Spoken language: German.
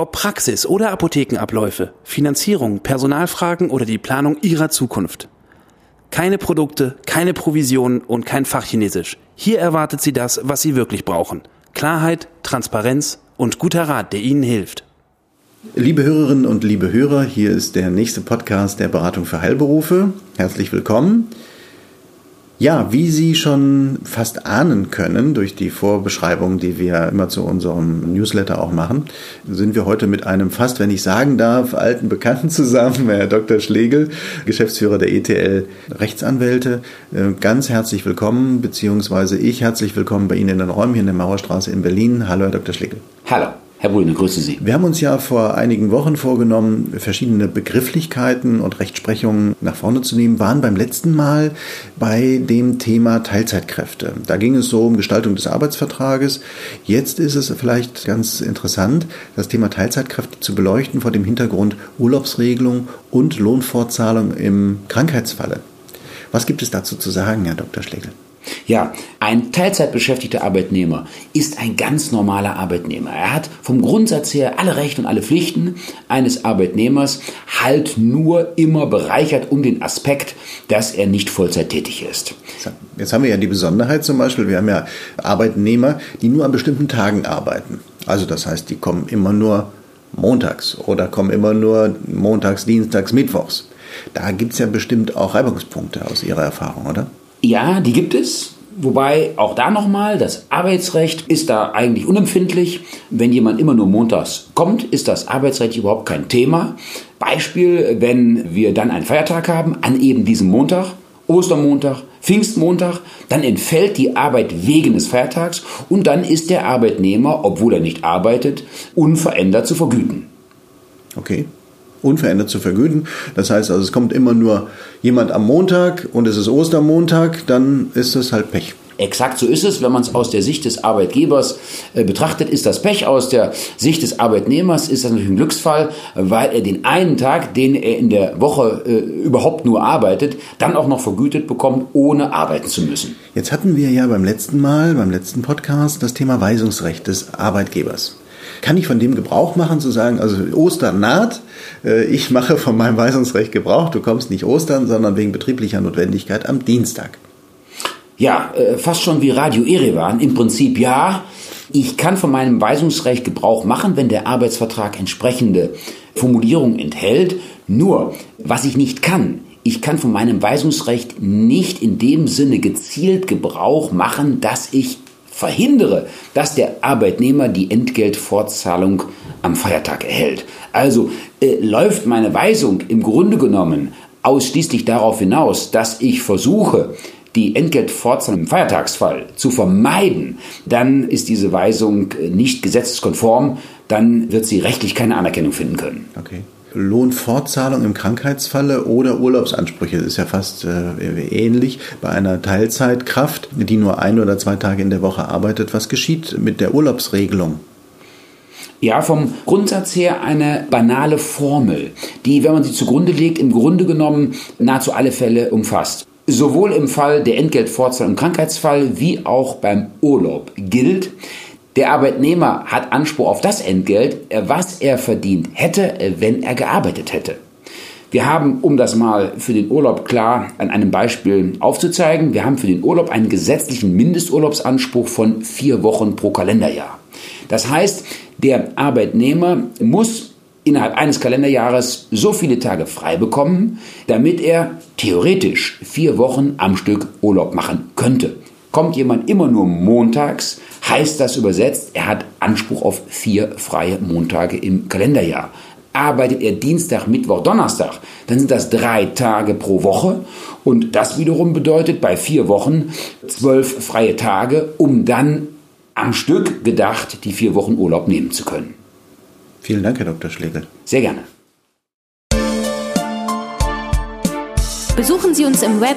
Ob Praxis oder Apothekenabläufe, Finanzierung, Personalfragen oder die Planung Ihrer Zukunft. Keine Produkte, keine Provisionen und kein Fachchinesisch. Hier erwartet Sie das, was Sie wirklich brauchen. Klarheit, Transparenz und guter Rat, der Ihnen hilft. Liebe Hörerinnen und liebe Hörer, hier ist der nächste Podcast der Beratung für Heilberufe. Herzlich willkommen. Ja, wie Sie schon fast ahnen können durch die Vorbeschreibung, die wir immer zu unserem Newsletter auch machen, sind wir heute mit einem fast, wenn ich sagen darf, alten Bekannten zusammen, Herr Dr. Schlegel, Geschäftsführer der ETL Rechtsanwälte. Äh, ganz herzlich willkommen, beziehungsweise ich herzlich willkommen bei Ihnen in den Räumen hier in der Mauerstraße in Berlin. Hallo, Herr Dr. Schlegel. Hallo. Herr Brüne, grüße Sie. Wir haben uns ja vor einigen Wochen vorgenommen, verschiedene Begrifflichkeiten und Rechtsprechungen nach vorne zu nehmen, waren beim letzten Mal bei dem Thema Teilzeitkräfte. Da ging es so um Gestaltung des Arbeitsvertrages. Jetzt ist es vielleicht ganz interessant, das Thema Teilzeitkräfte zu beleuchten vor dem Hintergrund Urlaubsregelung und Lohnfortzahlung im Krankheitsfalle. Was gibt es dazu zu sagen, Herr Dr. Schlegel? Ja, ein Teilzeitbeschäftigter Arbeitnehmer ist ein ganz normaler Arbeitnehmer. Er hat vom Grundsatz her alle Rechte und alle Pflichten eines Arbeitnehmers, halt nur immer bereichert um den Aspekt, dass er nicht Vollzeit tätig ist. Jetzt haben wir ja die Besonderheit zum Beispiel, wir haben ja Arbeitnehmer, die nur an bestimmten Tagen arbeiten. Also das heißt, die kommen immer nur montags oder kommen immer nur montags, dienstags, mittwochs. Da gibt es ja bestimmt auch Reibungspunkte aus Ihrer Erfahrung, oder? Ja, die gibt es. Wobei auch da nochmal, das Arbeitsrecht ist da eigentlich unempfindlich. Wenn jemand immer nur montags kommt, ist das Arbeitsrecht überhaupt kein Thema. Beispiel, wenn wir dann einen Feiertag haben, an eben diesem Montag, Ostermontag, Pfingstmontag, dann entfällt die Arbeit wegen des Feiertags und dann ist der Arbeitnehmer, obwohl er nicht arbeitet, unverändert zu vergüten. Okay unverändert zu vergüten. Das heißt also, es kommt immer nur jemand am Montag und es ist Ostermontag, dann ist es halt Pech. Exakt so ist es. Wenn man es aus der Sicht des Arbeitgebers äh, betrachtet, ist das Pech. Aus der Sicht des Arbeitnehmers ist das natürlich ein Glücksfall, weil er den einen Tag, den er in der Woche äh, überhaupt nur arbeitet, dann auch noch vergütet bekommt, ohne arbeiten zu müssen. Jetzt hatten wir ja beim letzten Mal, beim letzten Podcast, das Thema Weisungsrecht des Arbeitgebers kann ich von dem Gebrauch machen, zu sagen, also Ostern naht, äh, ich mache von meinem Weisungsrecht Gebrauch, du kommst nicht Ostern, sondern wegen betrieblicher Notwendigkeit am Dienstag. Ja, äh, fast schon wie Radio Erevan. Im Prinzip ja. Ich kann von meinem Weisungsrecht Gebrauch machen, wenn der Arbeitsvertrag entsprechende Formulierungen enthält. Nur, was ich nicht kann, ich kann von meinem Weisungsrecht nicht in dem Sinne gezielt Gebrauch machen, dass ich verhindere, dass der Arbeitnehmer die Entgeltfortzahlung am Feiertag erhält. Also äh, läuft meine Weisung im Grunde genommen ausschließlich darauf hinaus, dass ich versuche, die Entgeltfortzahlung im Feiertagsfall zu vermeiden, dann ist diese Weisung äh, nicht gesetzeskonform, dann wird sie rechtlich keine Anerkennung finden können. Okay. Lohnfortzahlung im Krankheitsfalle oder Urlaubsansprüche. Das ist ja fast äh, ähnlich bei einer Teilzeitkraft, die nur ein oder zwei Tage in der Woche arbeitet. Was geschieht mit der Urlaubsregelung? Ja, vom Grundsatz her eine banale Formel, die, wenn man sie zugrunde legt, im Grunde genommen nahezu alle Fälle umfasst. Sowohl im Fall der Entgeltfortzahlung im Krankheitsfall wie auch beim Urlaub gilt, der Arbeitnehmer hat Anspruch auf das Entgelt, was er verdient hätte, wenn er gearbeitet hätte. Wir haben, um das mal für den Urlaub klar an einem Beispiel aufzuzeigen, wir haben für den Urlaub einen gesetzlichen Mindesturlaubsanspruch von vier Wochen pro Kalenderjahr. Das heißt, der Arbeitnehmer muss innerhalb eines Kalenderjahres so viele Tage frei bekommen, damit er theoretisch vier Wochen am Stück Urlaub machen könnte. Kommt jemand immer nur montags, heißt das übersetzt, er hat Anspruch auf vier freie Montage im Kalenderjahr. Arbeitet er Dienstag, Mittwoch, Donnerstag, dann sind das drei Tage pro Woche und das wiederum bedeutet bei vier Wochen zwölf freie Tage, um dann am Stück gedacht die vier Wochen Urlaub nehmen zu können. Vielen Dank, Herr Dr. Schlegel. Sehr gerne. Besuchen Sie uns im Web